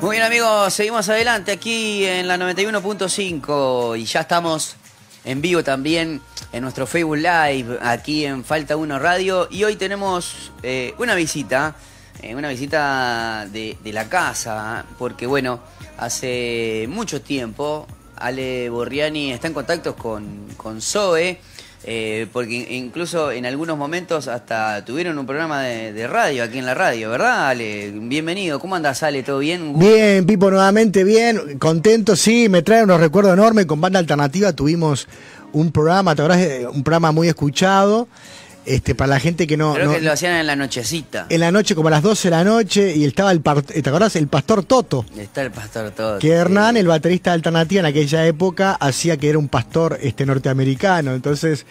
Muy bien amigos, seguimos adelante aquí en la 91.5 y ya estamos en vivo también en nuestro Facebook Live, aquí en Falta 1 Radio y hoy tenemos eh, una visita, eh, una visita de, la casa, porque bueno, hace mucho tiempo Ale Borriani está en contacto con, con Zoe. Eh, porque incluso en algunos momentos hasta tuvieron un programa de, radio aquí en la radio, ¿verdad, Ale? Bienvenido, ¿cómo andas, Ale? ¿Todo bien? Bien, Pipo, nuevamente bien, contento, sí, me trae unos recuerdos enormes, con Banda Alternativa tuvimos un programa, ¿te Un programa muy escuchado. Este, para la gente que no. Creo que lo hacían en la nochecita. En la noche, como a las 12 de la noche, y estaba el. ¿Te acordás? El pastor Toto. Está el pastor Toto. Que Hernán, el baterista de Alternativa en aquella época, hacía que era un pastor este, norteamericano. Entonces,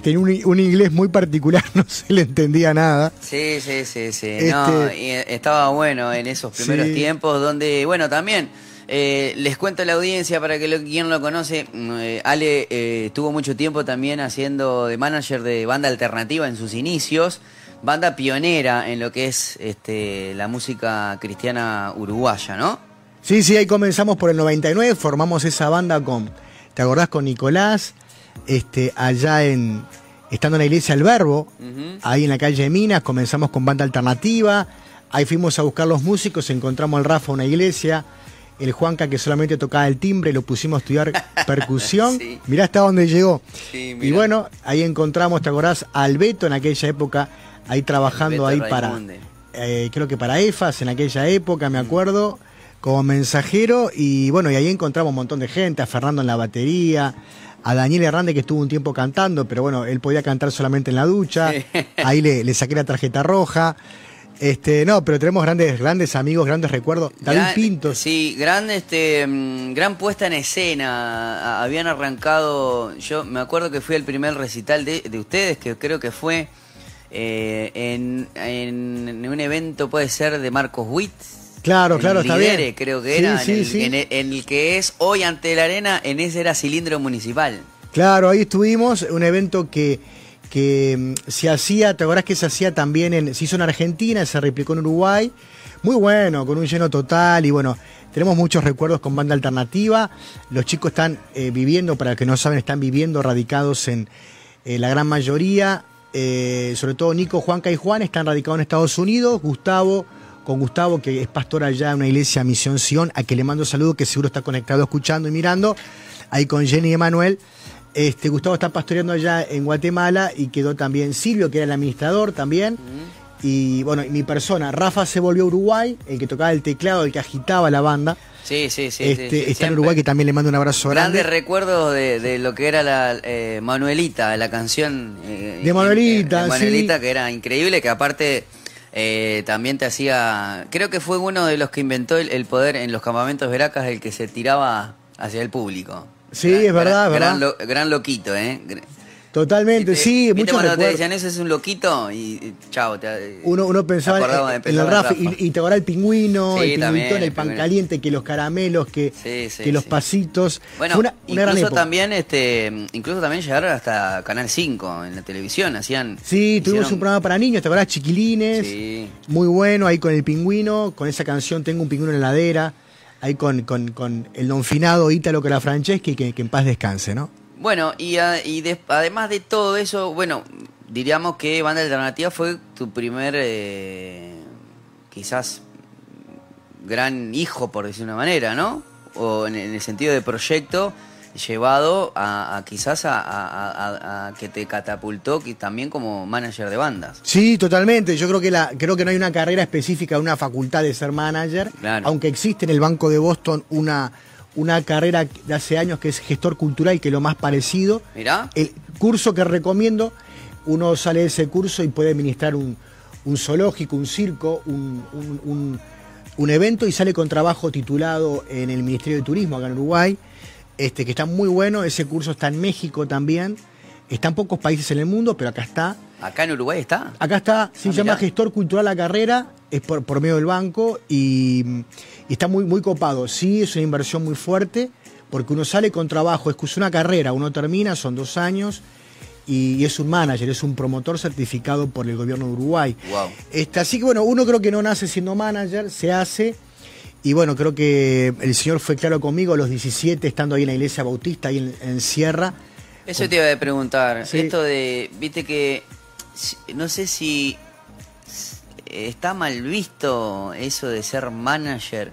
tenía un, inglés muy particular, no se le entendía nada. Sí, sí, sí, sí. No, este, y estaba bueno en esos primeros tiempos, donde, bueno, también eh, les cuento a la audiencia para que lo, quien lo conoce, mm, eh, Ale eh, estuvo mucho tiempo también haciendo de manager de banda alternativa en sus inicios, banda pionera en lo que es este, la música cristiana uruguaya, ¿no? Sí, sí, ahí comenzamos por el 99, formamos esa banda con, ¿te acordás? Con Nicolás, este, allá en, estando en la iglesia El Verbo, ahí en la calle de Minas, comenzamos con banda alternativa, ahí fuimos a buscar los músicos, encontramos al Rafa una iglesia, el Juanca que solamente tocaba el timbre, lo pusimos a estudiar percusión. Mirá hasta dónde llegó. y bueno, ahí encontramos, ¿te acordás? Al Beto en aquella época, ahí trabajando ahí para, eh, creo que para EFAS en aquella época, me mm. acuerdo, como mensajero. Y bueno, y ahí encontramos un montón de gente, a Fernando en la batería. A Daniel Hernández que estuvo un tiempo cantando, pero bueno, él podía cantar solamente en la ducha. Ahí le, le saqué la tarjeta roja. Este, no, pero tenemos grandes, grandes amigos, grandes recuerdos. David Pinto. Sí, gran, este, mm, gran puesta en escena. Habían arrancado, yo me acuerdo que fui al primer recital de, ustedes, que creo que fue eh, en, un evento, puede ser, de Marcos Witt. Claro, claro, está bien. creo que era, en, el, que es hoy ante la arena, en ese era cilindro municipal. Claro, ahí estuvimos, un evento que que mm, se hacía, te acordás que se hacía también en, se hizo en Argentina, se replicó en Uruguay, muy bueno, con un lleno total y bueno, tenemos muchos recuerdos con banda alternativa, los chicos están eh, viviendo, para los que no saben, están viviendo radicados en eh, la gran mayoría, eh, sobre todo Nico, Juanca y Juan están radicados en Estados Unidos, Gustavo, con Gustavo, que es pastor allá en una iglesia Misión Sion, a que le mando saludo, que seguro está conectado escuchando y mirando, ahí con Jenny y Emanuel. Este, Gustavo está pastoreando allá en Guatemala y quedó también Silvio, que era el administrador también. Y bueno, mi persona, Rafa se volvió a Uruguay, el que tocaba el teclado, el que agitaba la banda. Sí, sí, sí. Este, está en Uruguay, que también le mando un abrazo grande. Grandes recuerdos de, lo que era la eh, Manuelita, la canción. Eh, de Manuelita, de Manuelita, que era increíble, que aparte. Eh, también te hacía. Creo que fue uno de los que inventó el, poder en los campamentos veracas, el que se tiraba hacia el público. Sí, es verdad, gran, gran, loquito, ¿eh? Totalmente, sí. ¿viste cuando te decían ese es un loquito y, chao. uno, uno pensaba en, el Rafa y, te acordás el pingüino, el pingüito, el, pan caliente, que los caramelos, que, que los pasitos. Bueno, incluso también este, incluso también llegaron hasta Canal 5 en la televisión, hacían. Sí, tuvimos un programa para niños, ¿te acordás? Chiquilines. Sí. Muy bueno, ahí con el pingüino, con esa canción Tengo un pingüino en la ladera ahí con, con, el don finado Ítalo Calafranceschi, que, que en paz descanse, ¿no? Bueno, y, además de todo eso, bueno, diríamos que Banda Alternativa fue tu primer, eh, quizás, gran hijo, por decir una manera, ¿no? O en el sentido de proyecto llevado a, quizás a, que te catapultó también como manager de bandas. Sí, totalmente. Yo creo que la, creo que no hay una carrera específica, una facultad de ser manager, aunque existe en el Banco de Boston una, una carrera de hace años que es gestor cultural, que es lo más parecido. Mirá. El curso que recomiendo, uno sale de ese curso y puede administrar un, zoológico, un circo, un, un evento y sale con trabajo titulado en el Ministerio de Turismo acá en Uruguay este, que está muy bueno. Ese curso está en México también. Está en pocos países en el mundo, pero acá está. ¿Acá en Uruguay está? Acá está, se ah, llama Gestor Cultural la carrera, es por, por medio del banco y, está muy, muy copado. Sí, es una inversión muy fuerte, porque uno sale con trabajo, es una carrera, uno termina, son dos años, y, es un manager, es un promotor certificado por el gobierno de Uruguay. Wow. Este, así que bueno, uno creo que no nace siendo manager, se hace Y bueno, creo que el Señor fue claro conmigo a los 17, estando ahí en la iglesia bautista, ahí en, en Sierra. Eso te iba a preguntar. Esto de, viste que, no sé si está mal visto eso de ser manager.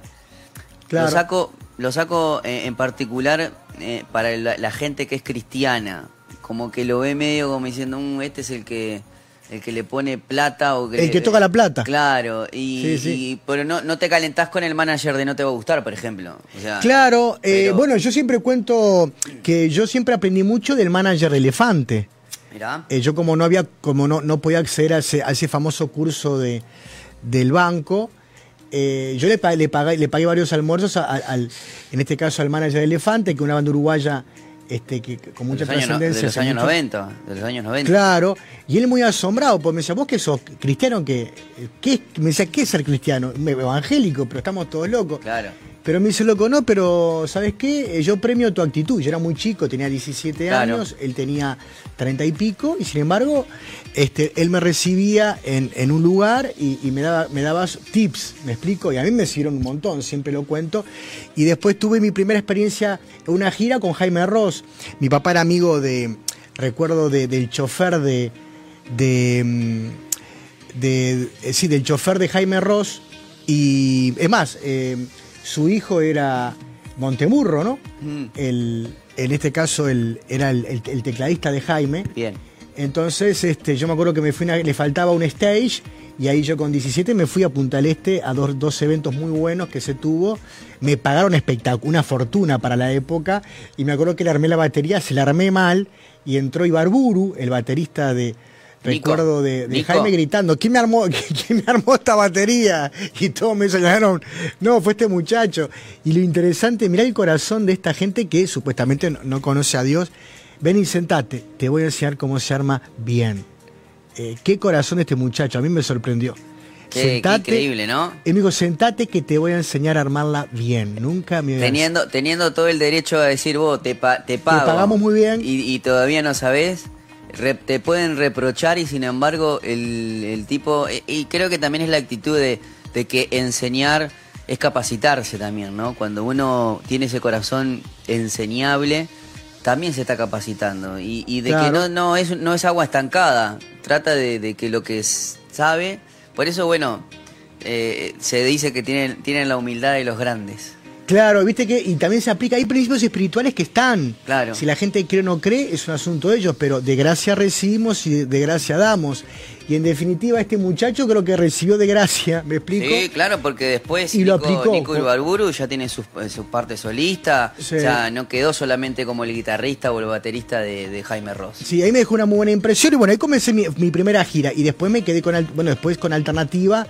Lo saco, lo saco en, particular eh, para la, gente que es cristiana. Como que lo ve medio como diciendo, mm, este es el que el que le pone plata o que... El que toca la plata. Claro, y, pero no, no te calentás con el manager de no te va a gustar, por ejemplo. claro, eh, bueno, yo siempre cuento que yo siempre aprendí mucho del manager de elefante. Mirá. Eh, yo como no había, como no, no podía acceder a ese, a ese famoso curso de, del banco, eh, yo le, le, pagué, le pagué varios almuerzos, al, en este caso al manager de Elefante, que es una banda uruguaya este, que, con mucha trascendencia. De los años 90, de los años 90. Claro, y él muy asombrado, porque me decía, vos que sos cristiano, que, ¿qué? me decía, ¿qué es ser cristiano? Evangélico, pero estamos todos locos. Claro. Pero me dice, loco, no, pero ¿sabes qué? Eh, yo premio tu actitud. Yo era muy chico, tenía 17 años, él tenía 30 y pico, y sin embargo, este, él me recibía en, un lugar y, me, daba, me daba tips, ¿me explico? Y a mí me sirvieron un montón, siempre lo cuento. Y después tuve mi primera experiencia en una gira con Jaime Ross. Mi papá era amigo de, recuerdo, del chofer de, de, mm, de, eh, sí, del chofer de Jaime Ross. Y es más, eh, su hijo era Montemurro, ¿no? Mm. El, en este caso el, era el, tecladista de Jaime. Bien. Entonces, este, yo me acuerdo que me fui le faltaba un stage y ahí yo con 17 me fui a Punta del Este a dos, dos eventos muy buenos que se tuvo. Me pagaron una fortuna para la época y me acuerdo que le armé la batería, se la armé mal y entró Ibarburu, el baterista de, recuerdo de, Jaime gritando, ¿quién me, armó, ¿quién me armó esta batería? Y todos me señalaron, no, fue este muchacho. Y lo interesante, mirá el corazón de esta gente que supuestamente no, conoce a Dios. Ven y sentate, te voy a enseñar cómo se arma bien. Eh, qué corazón de este muchacho, a mí me sorprendió. sentate, increíble, ¿no? Y me dijo, sentate que te voy a enseñar a armarla bien. Nunca me teniendo, teniendo todo el derecho a decir, vos, te, pago. Te pagamos muy bien. Y, y todavía no sabés te pueden reprochar y sin embargo el, tipo, e, y creo que también es la actitud de, que enseñar es capacitarse también, ¿no? Cuando uno tiene ese corazón enseñable, también se está capacitando y, de que no, no, es, no es agua estancada, trata de, que lo que sabe, por eso bueno, eh, se dice que tienen, tienen la humildad de los grandes. Claro, viste que, y también se aplica, hay principios espirituales que están. Claro. Si la gente cree o no cree, es un asunto de ellos, pero de gracia recibimos y de, gracia damos. Y en definitiva, este muchacho creo que recibió de gracia, ¿me explico? Sí, claro, porque después y Nico, lo aplicó. Nico Ibarburu ya tiene su, su parte solista, o sea, no quedó solamente como el guitarrista o el baterista de, Jaime Ross. Sí, ahí me dejó una muy buena impresión y bueno, ahí comencé mi, mi primera gira y después me quedé con, bueno, después con Alternativa,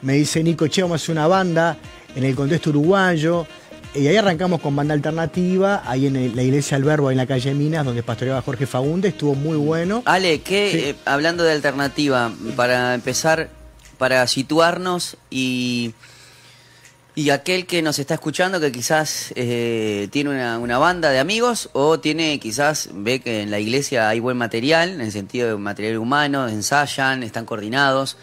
me dice Nico, che, vamos a hacer una banda en el contexto uruguayo. Y ahí arrancamos con banda alternativa, ahí en la iglesia del Verbo, en la calle Minas, donde pastoreaba Jorge Fagunde, estuvo muy bueno. Ale, ¿qué, eh, hablando de alternativa, para empezar, para situarnos y, y aquel que nos está escuchando, que quizás eh, tiene una, una, banda de amigos o tiene quizás, ve que en la iglesia hay buen material, en el sentido de material humano, ensayan, están coordinados,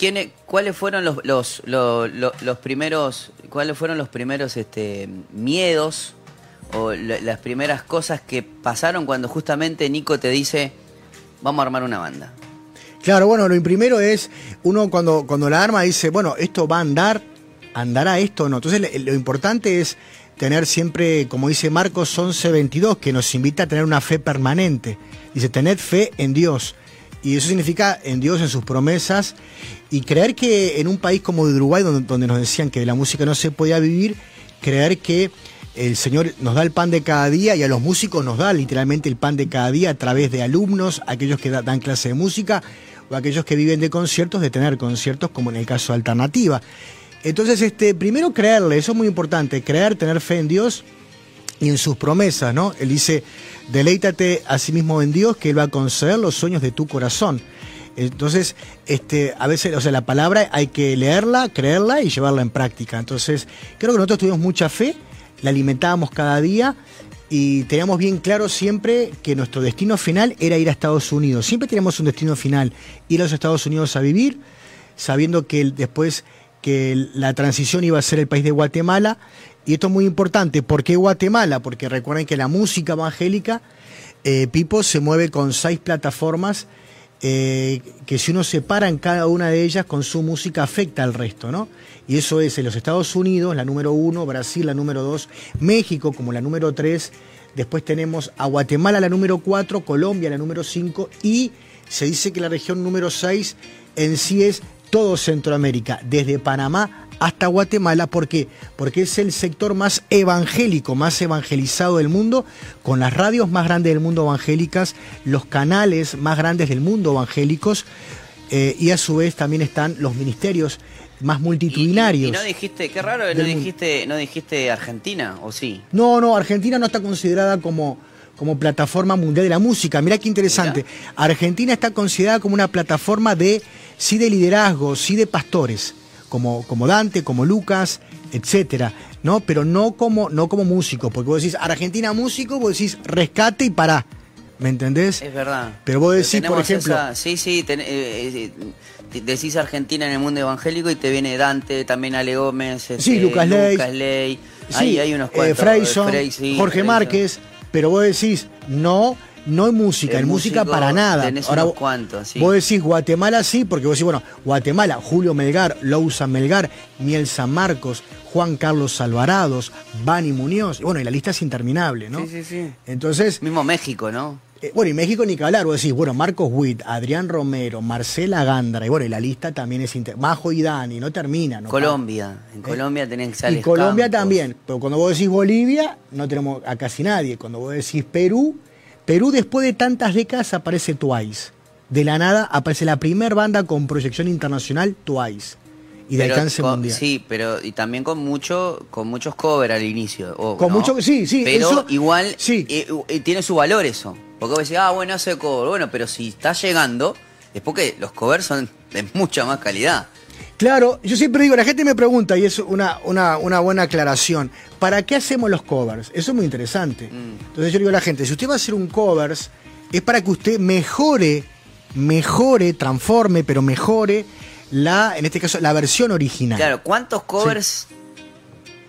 ¿qué ¿Cuáles fueron los, los, los, primeros, cuáles fueron los primeros este, miedos o las primeras cosas que pasaron cuando justamente Nico te dice, vamos a armar una banda? Claro, bueno, lo primero es, uno cuando, cuando la arma dice, bueno, esto va a andar, andará esto o no. Entonces lo importante es tener siempre, como dice Marcos 11:22, que nos invita a tener una fe permanente. Dice, tened fe en Dios. Y eso significa en Dios, en sus promesas, y creer que en un país como Uruguay, donde, nos decían que de la música no se podía vivir, creer que el Señor nos da el pan de cada día y a los músicos nos da literalmente el pan de cada día a través de alumnos, aquellos que dan clase de música o aquellos que viven de conciertos, de tener conciertos como en el caso de Alternativa. Entonces, este, primero creerle, eso es muy importante, creer, tener fe en Dios y en sus promesas, ¿no? Él dice, deleítate a sí mismo en Dios, que Él va a conceder los sueños de tu corazón. Entonces, este, a veces, o sea, la palabra hay que leerla, creerla y llevarla en práctica. Entonces, creo que nosotros tuvimos mucha fe, la alimentábamos cada día y teníamos bien claro siempre que nuestro destino final era ir a Estados Unidos. Siempre teníamos un destino final, ir a los Estados Unidos a vivir, sabiendo que después que la transición iba a ser el país de Guatemala. Y esto es muy importante. ¿Por qué Guatemala? Porque recuerden que la música evangélica, eh, Pipo, se mueve con seis plataformas eh, que si uno se para en cada una de ellas con su música afecta al resto, ¿no? Y eso es en los Estados Unidos, la número uno, Brasil la número dos, México como la número tres, después tenemos a Guatemala la número cuatro, Colombia la número cinco y se dice que la región número seis en sí es todo Centroamérica, desde Panamá hasta Guatemala. ¿Por qué? Porque es el sector más evangélico, más evangelizado del mundo, con las radios más grandes del mundo evangélicas, los canales más grandes del mundo evangélicos, eh, y a su vez también están los ministerios más multitudinarios. Y, no dijiste, qué raro, no dijiste, no dijiste Argentina, ¿o sí? No, no, Argentina no está considerada como, como plataforma mundial de la música. Mirá qué interesante. Argentina está considerada como una plataforma de, sí de liderazgo, sí de pastores como, como Dante, como Lucas, etcétera, ¿no? Pero no como, no como músico, porque vos decís Argentina músico, vos decís rescate y pará. ¿Me entendés? Es verdad. Pero vos decís, por ejemplo. sí, sí, eh, eh, decís Argentina en el mundo evangélico y te viene Dante, también Ale Gómez, sí, este, Lucas, Ley. Sí, hay unos cuantos. Eh, Jorge Márquez. Pero vos decís, no, no hay música, en música para nada. Ahora, cuantos, Vos decís Guatemala sí, porque vos decís, bueno, Guatemala, Julio Melgar, Lousa Melgar, Miel San Marcos, Juan Carlos Alvarados, Bani Muñoz, bueno, y la lista es interminable, ¿no? Sí, sí, sí. Entonces. Mismo México, ¿no? Eh, bueno, y México ni que hablar, vos decís, bueno, Marcos Witt, Adrián Romero, Marcela Gándara, y bueno, y la lista también es inter... Majo y Dani, no termina, ¿no? Colombia, en Colombia tenés que salir. Y Colombia también, pero cuando vos decís Bolivia, no tenemos a casi nadie. Cuando vos decís Perú, Perú después de tantas décadas aparece Twice. De la nada aparece la primera banda con proyección internacional, Twice. Y de alcance mundial. Sí, pero y también con mucho, con muchos covers al inicio. con mucho, sí, sí. Pero igual sí. Eh, eh, tiene su valor eso. Porque vos decís, ah, bueno, hace cover. Bueno, pero si está llegando, es porque los covers son de mucha más calidad. Claro, yo siempre digo, la gente me pregunta, y es una, una, una buena aclaración, ¿para qué hacemos los covers? Eso es muy interesante. Mm. Entonces yo digo a la gente, si usted va a hacer un covers, es para que usted mejore, mejore, transforme, pero mejore la, en este caso, la versión original. Claro, ¿cuántos covers,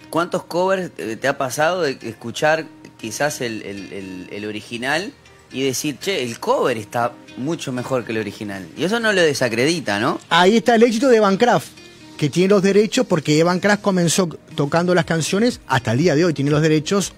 cuántos covers te ha pasado de escuchar quizás el, el original y decir, che, el cover está mucho mejor que el original. Y eso no lo desacredita, ¿no? Ahí está el éxito de Evan Kraft, que tiene los derechos porque Evan Kraft comenzó tocando las canciones, hasta el día de hoy tiene los derechos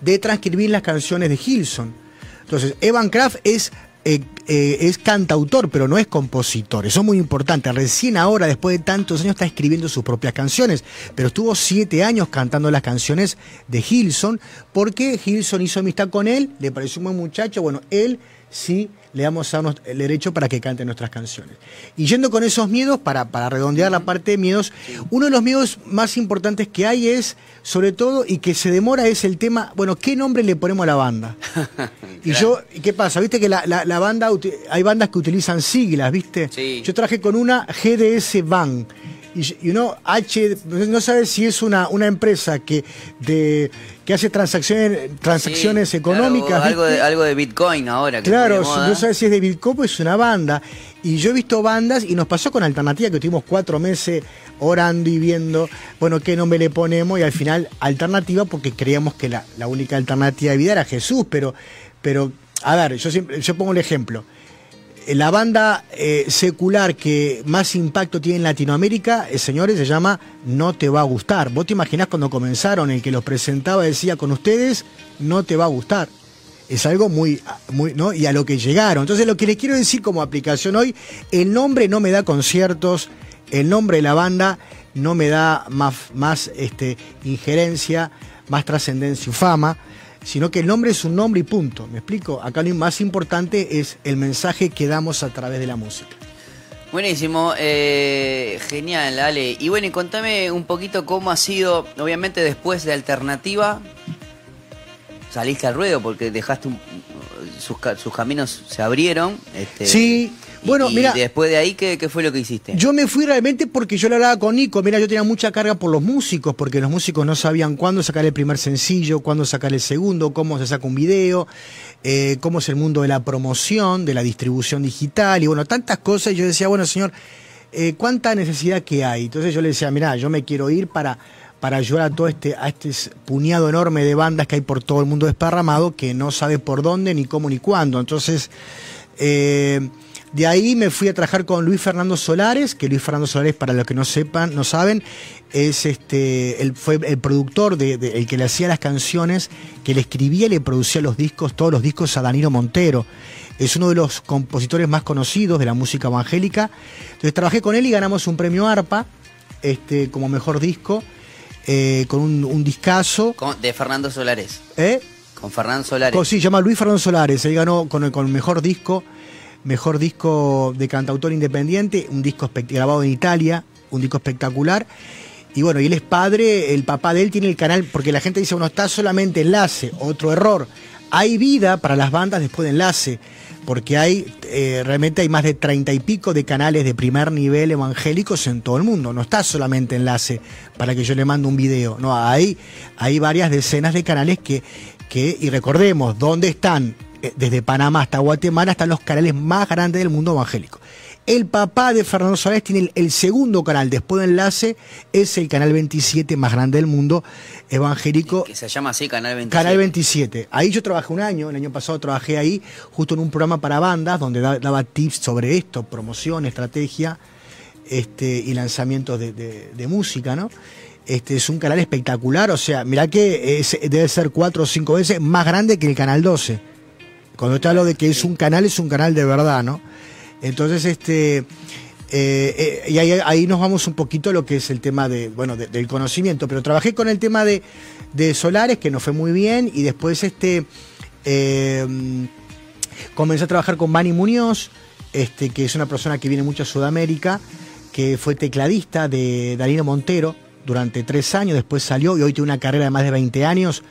de transcribir las canciones de Hilson. Entonces, Evan Kraft es eh, eh, es cantautor, pero no es compositor. Eso es muy importante. Recién ahora, después de tantos años, está escribiendo sus propias canciones. Pero estuvo siete años cantando las canciones de Hilson, porque Hilson hizo amistad con él, le pareció un buen muchacho. Bueno, él sí le damos a el derecho para que cante nuestras canciones. Y yendo con esos miedos, para, para redondear la parte de miedos, uno de los miedos más importantes que hay es, sobre todo, y que se demora, es el tema, bueno, ¿qué nombre le ponemos a la banda? y yo, ¿qué pasa? Viste que la, la, banda, hay bandas que utilizan siglas, ¿viste? Yo traje con una GDS Van y, uno H no sabe si es una, una empresa que de que hace transacciones transacciones económicas algo de, algo de Bitcoin ahora claro no sabe si es de Bitcoin pues es una banda. Y yo he visto bandas y nos pasó con Alternativa que tuvimos cuatro meses orando y viendo bueno qué nombre le ponemos y al final Alternativa porque creíamos que la, la única alternativa de vida era Jesús pero pero a ver yo siempre yo pongo el ejemplo la banda eh, secular que más impacto tiene en Latinoamérica, eh, señores, se llama No Te Va a Gustar. Vos te imaginás cuando comenzaron, el que los presentaba decía con ustedes, no te va a gustar. Es algo muy, muy, ¿no? Y a lo que llegaron. Entonces, lo que les quiero decir como aplicación hoy, el nombre no me da conciertos, el nombre de la banda no me da más, más este, injerencia, más trascendencia y fama sino que el nombre es un nombre y punto. ¿Me explico? Acá lo más importante es el mensaje que damos a través de la música. Buenísimo, eh, genial, Ale. Y bueno, y contame un poquito cómo ha sido, obviamente después de Alternativa, saliste al ruedo porque dejaste sus, sus, caminos se abrieron. Este, sí, bueno, y, mira. después de ahí, ¿qué, fue lo que hiciste? Yo me fui realmente porque yo le hablaba con Nico. Mira, yo tenía mucha carga por los músicos, porque los músicos no sabían cuándo sacar el primer sencillo, cuándo sacar el segundo, cómo se saca un video, eh, cómo es el mundo de la promoción, de la distribución digital, y bueno, tantas cosas. Y yo decía, bueno, señor, eh, ¿cuánta necesidad que hay? Entonces yo le decía, mira, yo me quiero ir para, para ayudar a todo este, a este puñado enorme de bandas que hay por todo el mundo desparramado que no sabe por dónde, ni cómo, ni cuándo. Entonces, eh, de ahí me fui a trabajar con Luis Fernando Solares, que Luis Fernando Solares, para los que no sepan, no saben, es este, él fue el productor, de, el que le hacía las canciones, que le escribía y le producía los discos, todos los discos a Danilo Montero. Es uno de los compositores más conocidos de la música evangélica. Entonces trabajé con él y ganamos un premio ARPA este, como mejor disco, eh, con un, discazo. de Fernando Solares. ¿Eh? Con Fernando Solares. sí, se llama Luis Fernando Solares. Él ganó con el, con el mejor disco mejor disco de cantautor independiente, un disco grabado en Italia, un disco espectacular. Y bueno, y él es padre, el papá de él tiene el canal, porque la gente dice, bueno, está solamente enlace, otro error. Hay vida para las bandas después de enlace, porque hay, eh, realmente hay más de treinta y pico de canales de primer nivel evangélicos en todo el mundo. No está solamente enlace para que yo le mande un video. No, hay, hay varias decenas de canales que, que, y recordemos, ¿dónde están desde Panamá hasta Guatemala están los canales más grandes del mundo evangélico. El papá de Fernando Suárez tiene el, segundo canal, después de Enlace, es el canal 27 más grande del mundo evangélico. Que se llama así, Canal 27. Canal 27. Ahí yo trabajé un año, el año pasado trabajé ahí, justo en un programa para bandas, donde daba tips sobre esto, promoción, estrategia este, y lanzamientos de, música, ¿no? Este es un canal espectacular, o sea, mirá que debe ser cuatro o cinco veces más grande que el canal 12 cuando te hablo de que es un canal, es un canal de verdad, ¿no? Entonces, este, eh, eh, y ahí, nos vamos un poquito a lo que es el tema de, bueno, del conocimiento. Pero trabajé con el tema de, solares, que nos fue muy bien, y después este, eh, comencé a trabajar con Manny Muñoz, este, que es una persona que viene mucho a Sudamérica, que fue tecladista de Danilo Montero durante tres años, después salió y hoy tiene una carrera de más de 20 años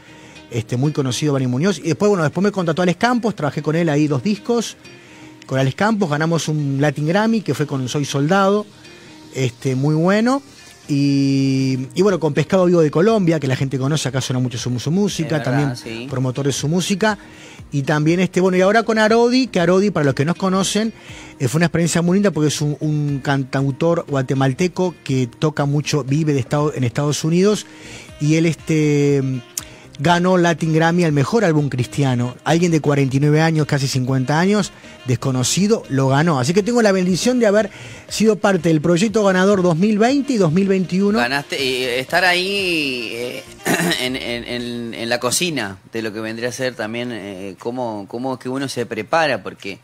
este, muy conocido Bani Muñoz. Y después, bueno, después me contrató Alex Campos, trabajé con él ahí dos discos. Con Alex Campos ganamos un Latin Grammy que fue con Soy Soldado, este, muy bueno. Y, bueno, con Pescado Vivo de Colombia, que la gente conoce, acá suena mucho su, música, también promotor de su música. Y también, este, bueno, y ahora con Arodi, que Arodi, para los que nos conocen, eh, fue una experiencia muy linda porque es un, cantautor guatemalteco que toca mucho, vive de estado, en Estados Unidos. Y él, este ganó Latin Grammy al mejor álbum cristiano. Alguien de 49 años, casi 50 años, desconocido, lo ganó. Así que tengo la bendición de haber sido parte del proyecto ganador 2020 y 2021. Ganaste, y estar ahí eh, en, la cocina de lo que vendría a ser también eh, cómo, cómo que uno se prepara, porque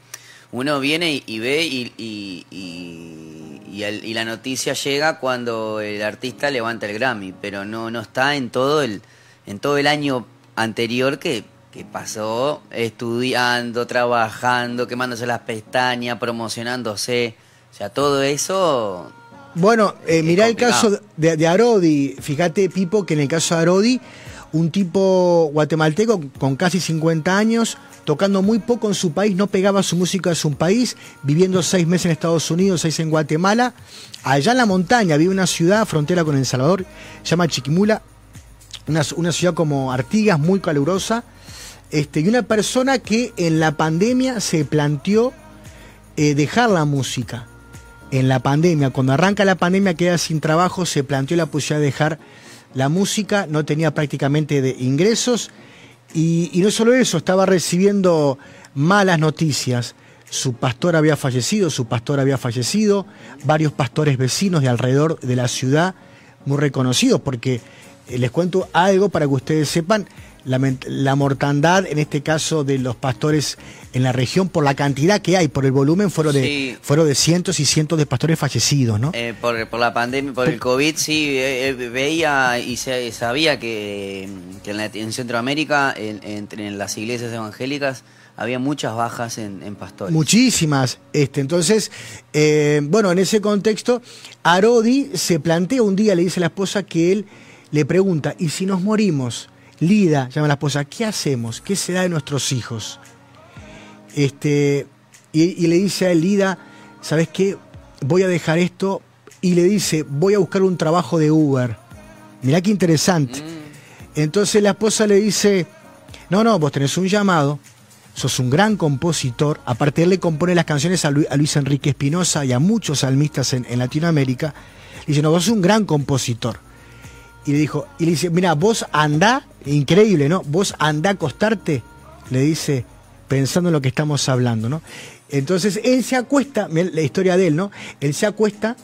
uno viene y, ve y, y, y, la noticia llega cuando el artista levanta el Grammy, pero no, no está en todo el en todo el año anterior que, pasó estudiando, trabajando, quemándose las pestañas, promocionándose. O sea, todo eso. Bueno, eh, mirá el caso de, de, Arodi. Fíjate, Pipo, que en el caso de Arodi, un tipo guatemalteco con casi 50 años, tocando muy poco en su país, no pegaba su música a su país, viviendo seis meses en Estados Unidos, seis en Guatemala. Allá en la montaña, vive una ciudad, frontera con El Salvador, se llama Chiquimula, una, ciudad como Artigas, muy calurosa, este, y una persona que en la pandemia se planteó eh, dejar la música. En la pandemia, cuando arranca la pandemia, queda sin trabajo, se planteó la posibilidad de dejar la música, no tenía prácticamente de ingresos, y, no solo eso, estaba recibiendo malas noticias. Su pastor había fallecido, su pastor había fallecido, varios pastores vecinos de alrededor de la ciudad, muy reconocidos, porque les cuento algo para que ustedes sepan. La, mortandad, en este caso de los pastores en la región, por la cantidad que hay, por el volumen, fueron de, fueron de cientos y cientos de pastores fallecidos, ¿no? Eh, por, la pandemia, por el COVID, sí, eh, veía y sabía que, en, Centroamérica, en, las iglesias evangélicas, había muchas bajas en, pastores. Muchísimas. Este, entonces, bueno, en ese contexto, Arodi se plantea un día, le dice a la esposa que él le pregunta, ¿y si nos morimos? Lida, llama a la esposa, ¿qué hacemos? ¿Qué será de nuestros hijos? Este, y, le dice a él, Lida, ¿sabes qué? Voy a dejar esto y le dice, voy a buscar un trabajo de Uber. Mirá qué interesante. Mm. Entonces la esposa le dice, no, no, vos tenés un llamado, sos un gran compositor. Aparte, él le compone las canciones a Luis, Enrique Espinosa y a muchos salmistas en, Latinoamérica. Y dice, no, vos sos un gran compositor. Y le dijo, y le dice, mira, vos andá, increíble, ¿no? Vos andá a acostarte, le dice, pensando en lo que estamos hablando, ¿no? Entonces él se acuesta, la historia de él, ¿no? Él se acuesta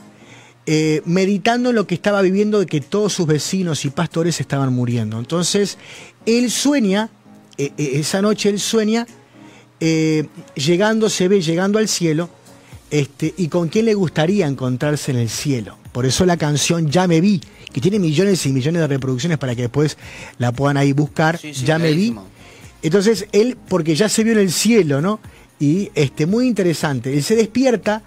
eh, meditando en lo que estaba viviendo de que todos sus vecinos y pastores estaban muriendo. Entonces él sueña, eh, eh, esa noche él sueña eh, llegando, se ve llegando al cielo, este, y con quién le gustaría encontrarse en el cielo. Por eso la canción Ya me vi, que tiene millones y millones de reproducciones para que después la puedan ahí buscar, Ya me vi. Entonces él, porque ya se vio en el cielo, ¿no? Y este, muy interesante, él se despierta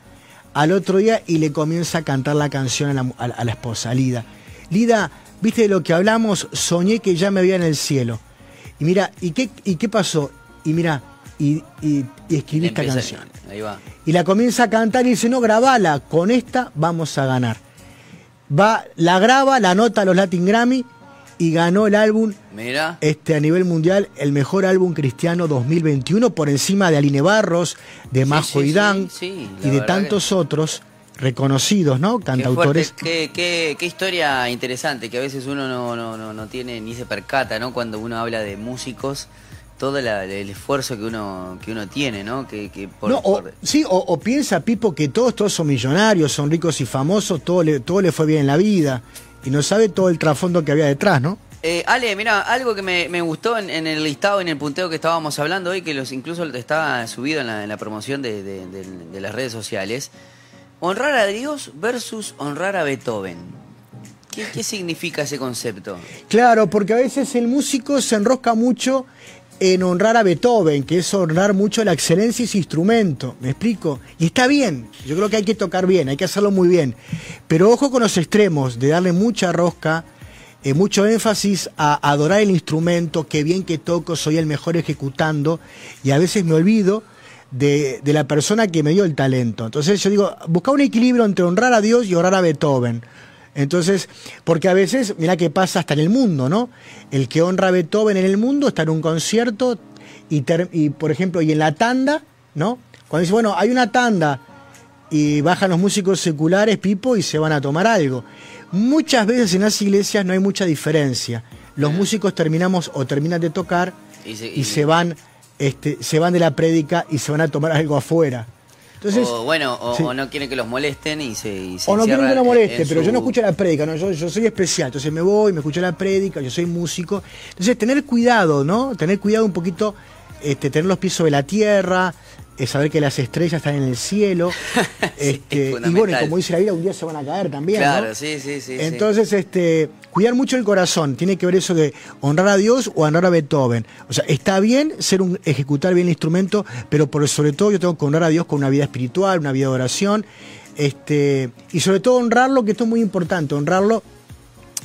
al otro día y le comienza a cantar la canción a la, esposa, Lida. Lida, viste de lo que hablamos, soñé que ya me veía en el cielo. Y mira, ¿y qué, y qué pasó? Y mira, y, escribí esta canción. Y la comienza a cantar y dice, no, grabala, con esta vamos a ganar. Va, la graba, la anota a los Latin Grammy y ganó el álbum Mira. Este, a nivel mundial, el mejor álbum cristiano 2021 por encima de Aline Barros, de Majo y de tantos otros reconocidos, ¿no? Cantautores. Qué, qué, qué, historia interesante, que a veces uno no, no, no, tiene ni se percata, ¿no? Cuando uno habla de músicos todo el esfuerzo que uno que uno tiene, ¿no? Que, Sí, o, piensa, Pipo, que todos, todos son millonarios, son ricos y famosos, todo le, todo le fue bien en la vida y no sabe todo el trasfondo que había detrás, ¿no? Eh, Ale, mira, algo que me, gustó en, el listado, en el punteo que estábamos hablando hoy, que los incluso está subido en la, promoción de, las redes sociales, honrar a Dios versus honrar a Beethoven. ¿Qué, ¿Qué significa ese concepto? Claro, porque a veces el músico se enrosca mucho en honrar a Beethoven, que es honrar mucho la excelencia y su instrumento, ¿me explico? Y está bien, yo creo que hay que tocar bien, hay que hacerlo muy bien, pero ojo con los extremos, de darle mucha rosca, eh, mucho énfasis a adorar el instrumento, que bien que toco, soy el mejor ejecutando, y a veces me olvido de, de la persona que me dio el talento. Entonces yo digo, busca un equilibrio entre honrar a Dios y honrar a Beethoven. Entonces, porque a veces, mira qué pasa hasta en el mundo, ¿no? El que honra a Beethoven en el mundo está en un concierto y, y por ejemplo, y en la tanda, ¿no? Cuando dice, bueno, hay una tanda y bajan los músicos seculares, Pipo, y se van a tomar algo. Muchas veces en las iglesias no hay mucha diferencia. Los músicos terminamos o terminan de tocar y se, van, este, se van de la prédica y se van a tomar algo afuera o bueno, o, no quieren que los molesten y se. o no quieren que los moleste, pero yo no escucho la prédica, ¿no? Yo, yo, soy especial, entonces me voy, me escucho la prédica, yo soy músico. Entonces, tener cuidado, ¿no? Tener cuidado un poquito, este, tener los pies sobre la tierra, es saber que las estrellas están en el cielo. este, y bueno, como dice la vida, un día se van a caer también. Claro, sí, sí, sí. Entonces, este, cuidar mucho el corazón, tiene que ver eso de honrar a Dios o honrar a Beethoven. O sea, está bien ser un, ejecutar bien el instrumento, pero por sobre todo yo tengo que honrar a Dios con una vida espiritual, una vida de oración. Este, y sobre todo honrarlo, que esto es muy importante, honrarlo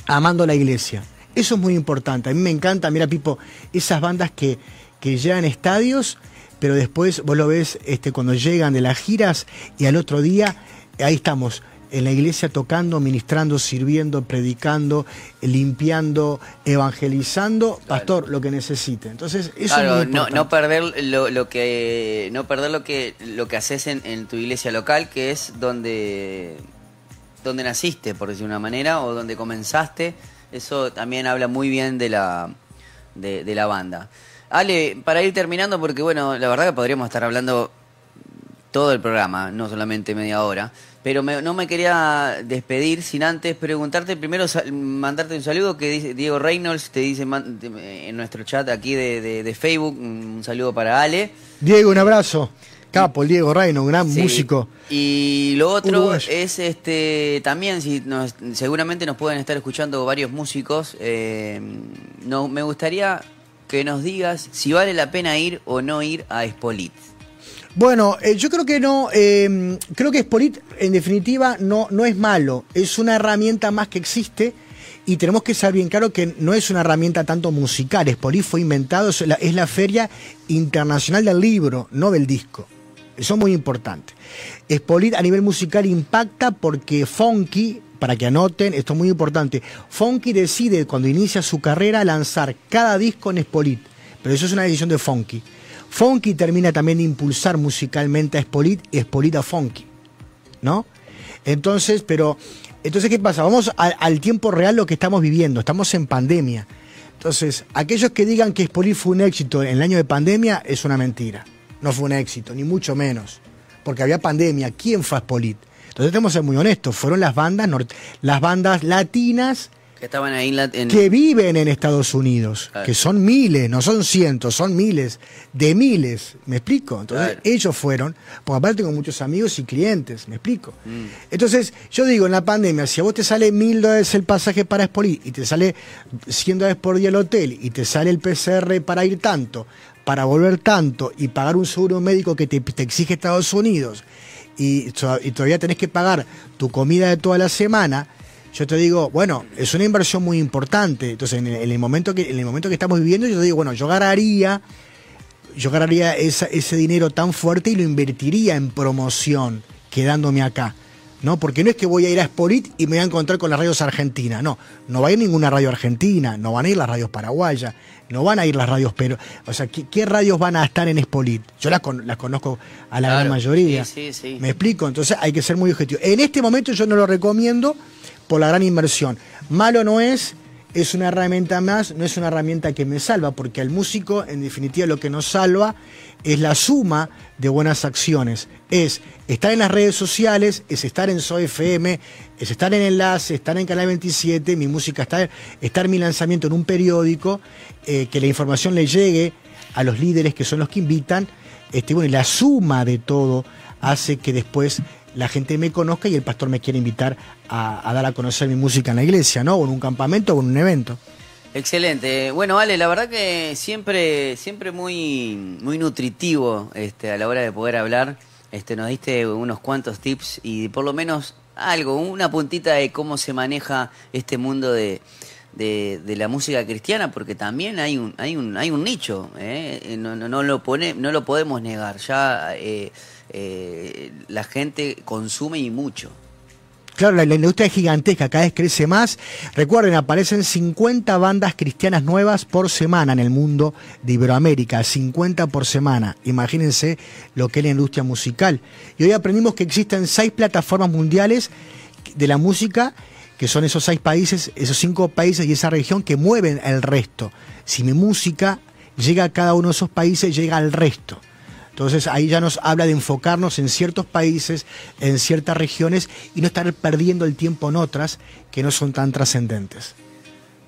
amando a la iglesia. Eso es muy importante. A mí me encanta, mira, Pipo, esas bandas que, que llegan a estadios pero después vos lo ves este, cuando llegan de las giras y al otro día, ahí estamos, en la iglesia tocando, ministrando, sirviendo, predicando, limpiando, evangelizando, pastor, lo que necesite. Entonces, eso es muy no, no, perder lo, que no perder lo que lo que haces en, tu iglesia local, que es donde donde naciste, por decir una manera, o donde comenzaste. Eso también habla muy bien de la de la banda. Ale, para ir terminando, porque bueno, la verdad que podríamos estar hablando todo el programa, no solamente media hora. Pero no me quería despedir sin antes preguntarte primero, mandarte un saludo que dice Diego Reynolds, te dice en nuestro chat aquí de, Facebook, un saludo para Ale. Diego, un abrazo. Capo, Diego Reynolds, gran músico. Y lo otro es este también, si seguramente nos pueden estar escuchando varios músicos, eh, no, me gustaría que nos digas si vale la pena ir o no ir a Espolit. Bueno, eh, yo creo que no, em, creo que Espolit en definitiva no, no es malo, es una herramienta más que existe y tenemos que saber bien claro que no es una herramienta tanto musical, Espolit fue inventado, es la, es la feria internacional del libro, no del disco. Eso es muy importante. Espolit a nivel musical impacta porque Funky, para que anoten, esto es muy importante. Funky decide cuando inicia su carrera lanzar cada disco en Spolit, pero eso es una decisión de Funky. Funky termina también de impulsar musicalmente a Espolit y Espolit a Funky, ¿no? Entonces, pero, entonces, ¿qué pasa? Vamos al tiempo real lo que estamos viviendo, estamos en pandemia. Entonces, aquellos que digan que Spolit fue un éxito en el año de pandemia es una mentira. No fue un éxito, ni mucho menos. Porque había pandemia. ¿Quién fue Spolit? Entonces tenemos que ser muy honestos. Fueron las bandas, las bandas latinas que estaban ahí que viven en Estados Unidos, que son miles, no son cientos, son miles, de miles, ¿me explico? Entonces ellos fueron, porque aparte tengo muchos amigos y clientes, ¿me explico? Mm. Entonces yo digo, en la pandemia, si a vos te sale mil dólares el pasaje para Espoli y te sale 100 dólares por día el hotel y te sale el PCR para ir tanto, para volver tanto y pagar un seguro médico que te, exige Estados Unidos y, todavía tenés que pagar tu comida de toda la semana, yo te digo, bueno, es una inversión muy importante. Entonces, en el, momento, que, en el momento que estamos viviendo, yo te digo, bueno, yo ganaría, yo ganaría ese dinero tan fuerte y lo invertiría en promoción, quedándome acá. ¿No? Porque no es que voy a ir a Sporit y me voy a encontrar con las radios argentinas, no, no va a ir ninguna radio argentina, no van a ir las radios paraguayas, no van a ir las radios, pero, o sea, ¿qué, radios van a estar en Spolit? Yo las, las conozco a la gran mayoría. Sí, sí, sí. Me explico, entonces hay que ser muy objetivo. En este momento yo no lo recomiendo por la gran inversión. Malo no es, es una herramienta más, no es una herramienta que me salva, porque al músico, en definitiva, lo que nos salva es la suma de buenas acciones. Es estar en las redes sociales, es estar en SOFM, es estar en Enlace, estar en Canal 27, mi música, estar, estar mi lanzamiento en un periódico, eh, que la información le llegue a los líderes que son los que invitan. Este, bueno, y la suma de todo hace que después la gente me conozca y el pastor me quiere invitar a, dar a conocer mi música en la iglesia, ¿no? O en un campamento o en un evento. Excelente. Bueno, Ale, la verdad que siempre, siempre muy, muy nutritivo este, a la hora de poder hablar. Este, nos diste unos cuantos tips y por lo menos algo, una puntita de cómo se maneja este mundo de, de, la música cristiana, porque también hay un, hay un, hay un nicho, ¿eh? no, no, no, lo pone, no lo podemos negar. Ya eh, eh, la gente consume y mucho. Claro, la, industria es gigantesca, cada vez crece más. Recuerden, aparecen 50 bandas cristianas nuevas por semana en el mundo de Iberoamérica, 50 por semana. Imagínense lo que es la industria musical. Y hoy aprendimos que existen seis plataformas mundiales de la música, que son esos seis países, esos cinco países y esa región que mueven el resto. Si mi música llega a cada uno de esos países, llega al resto. Entonces ahí ya nos habla de enfocarnos en ciertos países, en ciertas regiones y no estar perdiendo el tiempo en otras que no son tan trascendentes.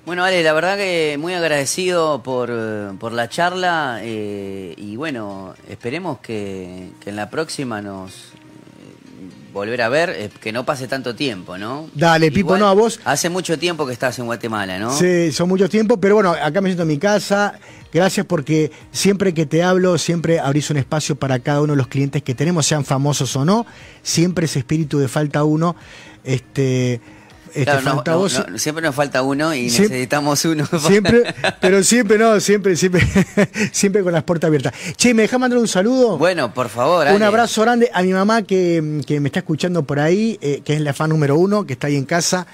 Bueno, Ale, la verdad que muy agradecido por, la charla eh, y bueno, esperemos que, en la próxima nos eh, volver a ver, eh, que no pase tanto tiempo, ¿no? Dale, Pipo, no a vos. Hace mucho tiempo que estás en Guatemala, ¿no? Sí, son muchos tiempos, pero bueno, acá me siento en mi casa, Gracias porque siempre que te hablo, siempre abrís un espacio para cada uno de los clientes que tenemos, sean famosos o no. Siempre ese espíritu de falta uno. Este, este siempre nos falta uno y necesitamos uno. Siempre, pero siempre no, siempre, siempre, siempre con las puertas abiertas. Che, ¿me dejas mandar un saludo? Bueno, por favor. Un abrazo grande a mi mamá que, me está escuchando por ahí, eh, que es la fan número uno, que está ahí en casa.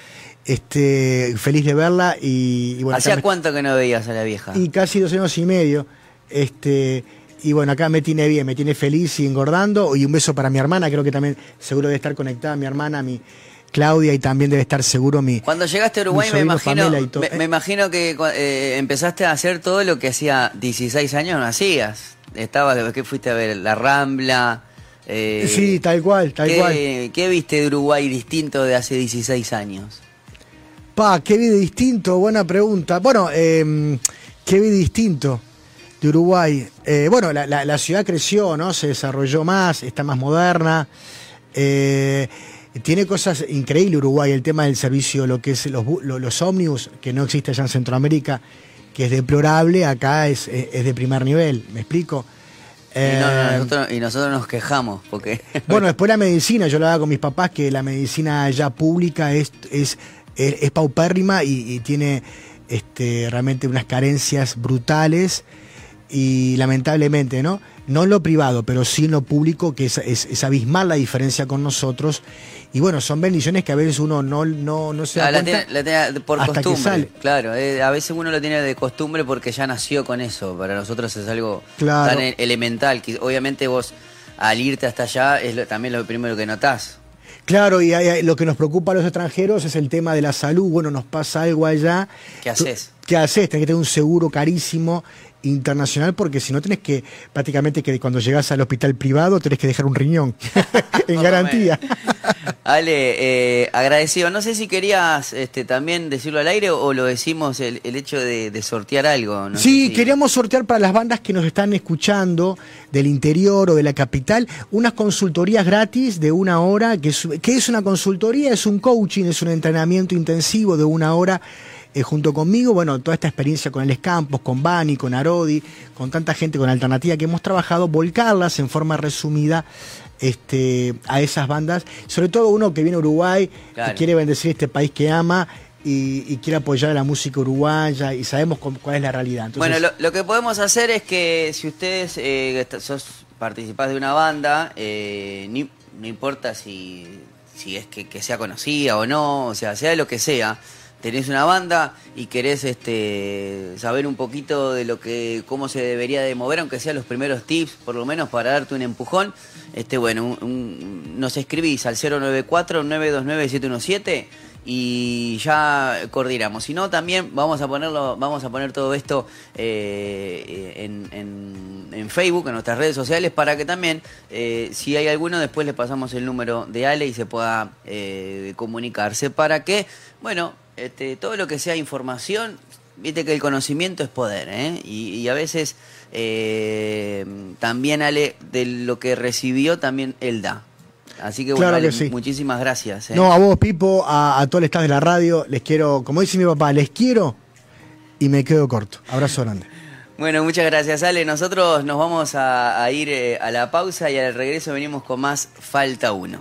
Este, feliz de verla y, bueno. ¿Hacía cuánto que no veías a la vieja? Y casi dos años y medio. Este, y bueno, acá me tiene bien, me tiene feliz y engordando. Y un beso para mi hermana, creo que también seguro debe estar conectada mi hermana, mi Claudia, y también debe estar seguro mi. Cuando llegaste a Uruguay, me imagino, me, imagino que eh, empezaste a hacer todo lo que hacía 16 años no hacías. Estaba, que fuiste a ver? La Rambla. Eh, sí, tal cual, tal cual. ¿Qué viste de Uruguay distinto de hace 16 años? Pa, qué vi distinto, buena pregunta. Bueno, eh, qué vi distinto de Uruguay. Eh, bueno, la, ciudad creció, ¿no? Se desarrolló más, está más moderna. Eh, tiene cosas increíbles Uruguay, el tema del servicio, lo que es los, los, ómnibus, que no existe allá en Centroamérica, que es deplorable, acá es, de primer nivel, ¿me explico? Y, nosotros, nos quejamos porque... Bueno, después la medicina, yo lo hago con mis papás, que la medicina allá pública es, es es, paupérrima y, tiene este, realmente unas carencias brutales. y lamentablemente, ¿no? No en lo privado, pero sí en lo público, que es, es, abismal la diferencia con nosotros. Y bueno, son bendiciones que a veces uno no, no, no se da cuenta la tiene, por costumbre. Claro, eh, a veces uno lo tiene de costumbre porque ya nació con eso. Para nosotros es algo tan e-, elemental que obviamente vos al irte hasta allá es también lo primero que notás. Claro, y lo que nos preocupa a los extranjeros es el tema de la salud. Bueno, nos pasa algo allá. ¿Qué haces? ¿Qué haces? Tenés que tener un seguro carísimo internacional porque si no tenés que prácticamente que cuando llegas al hospital privado tenés que dejar un riñón en garantía. Ale, eh, agradecido. No sé si querías este, también decirlo al aire o lo decimos el, hecho de, sortear algo. sí, queríamos sortear para las bandas que nos están escuchando del interior o de la capital unas consultorías gratis de una hora. que es, ¿Qué es una consultoría? Es un coaching, es un entrenamiento intensivo de una hora eh, junto conmigo, bueno, toda esta experiencia con el Campos, con Bani, con Arodi, con tanta gente con alternativa que hemos trabajado, volcarlas en forma resumida este, a esas bandas, sobre todo uno que viene a Uruguay, que quiere bendecir este país que ama y, quiere apoyar a la música uruguaya y sabemos cuál es la realidad. bueno, lo, que podemos hacer es que si ustedes eh, sos participás de una banda, eh, no importa si, si es que, que sea conocida o no, o sea, sea lo que sea, tenés una banda y querés este, saber un poquito de lo que cómo se debería de mover, aunque sean los primeros tips, por lo menos para darte un empujón, este, bueno, nos escribís al 094-929-717 y ya coordinamos. Si no, también vamos a ponerlo, vamos a poner todo esto eh, en, Facebook, en nuestras redes sociales, para que también, eh, si hay alguno, después le pasamos el número de Ale y se pueda eh, comunicarse para que, bueno, este, todo lo que sea información, viste que el conocimiento es poder, ¿eh? y, a veces eh, también Ale, de lo que recibió, también él da. Así que bueno, muchísimas gracias. ¿eh? No, a vos, Pipo, a, a todo el staff de la radio, les quiero, como dice mi papá, les quiero y me quedo corto. Abrazo grande. Bueno, muchas gracias, Ale. Nosotros nos vamos a, a ir a la pausa y al regreso venimos con más Falta Uno.